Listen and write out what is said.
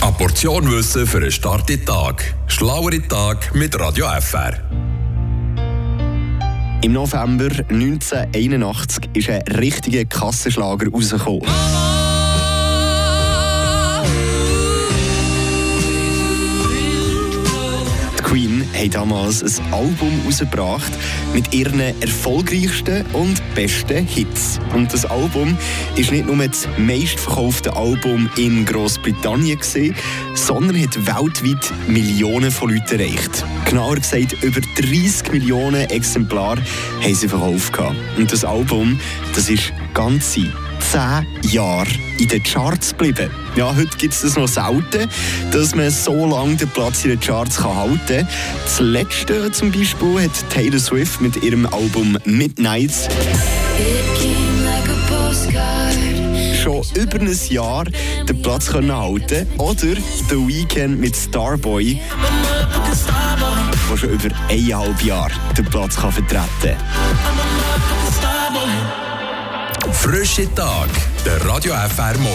Eine Portion Wissen für einen starken Tag. Schlauere Tag mit Radio FR. Im November 1981 ist ein richtiger Kassenschlager rausgekommen. Haben damals ein Album rausgebracht mit ihren erfolgreichsten und besten Hits. Und das Album ist nicht nur das meistverkaufte Album in Großbritannien sondern hat weltweit Millionen von Leuten erreicht. Genauer gesagt, über 30 Millionen Exemplare haben sie verkauft. Und das Album, das ist ganze 10 Jahre in den Charts geblieben. Ja, heute gibt es das noch selten, dass man so lange den Platz in den Charts kann halten kann. Das letzte zum Beispiel hat Taylor Swift mit ihrem Album Midnights schon über ein Jahr den Platz können halten Oder The Weeknd mit Starboy, der schon über eineinhalb Jahre den Platz kann vertreten kann. Frische Tag. Der Radio FR Morgen.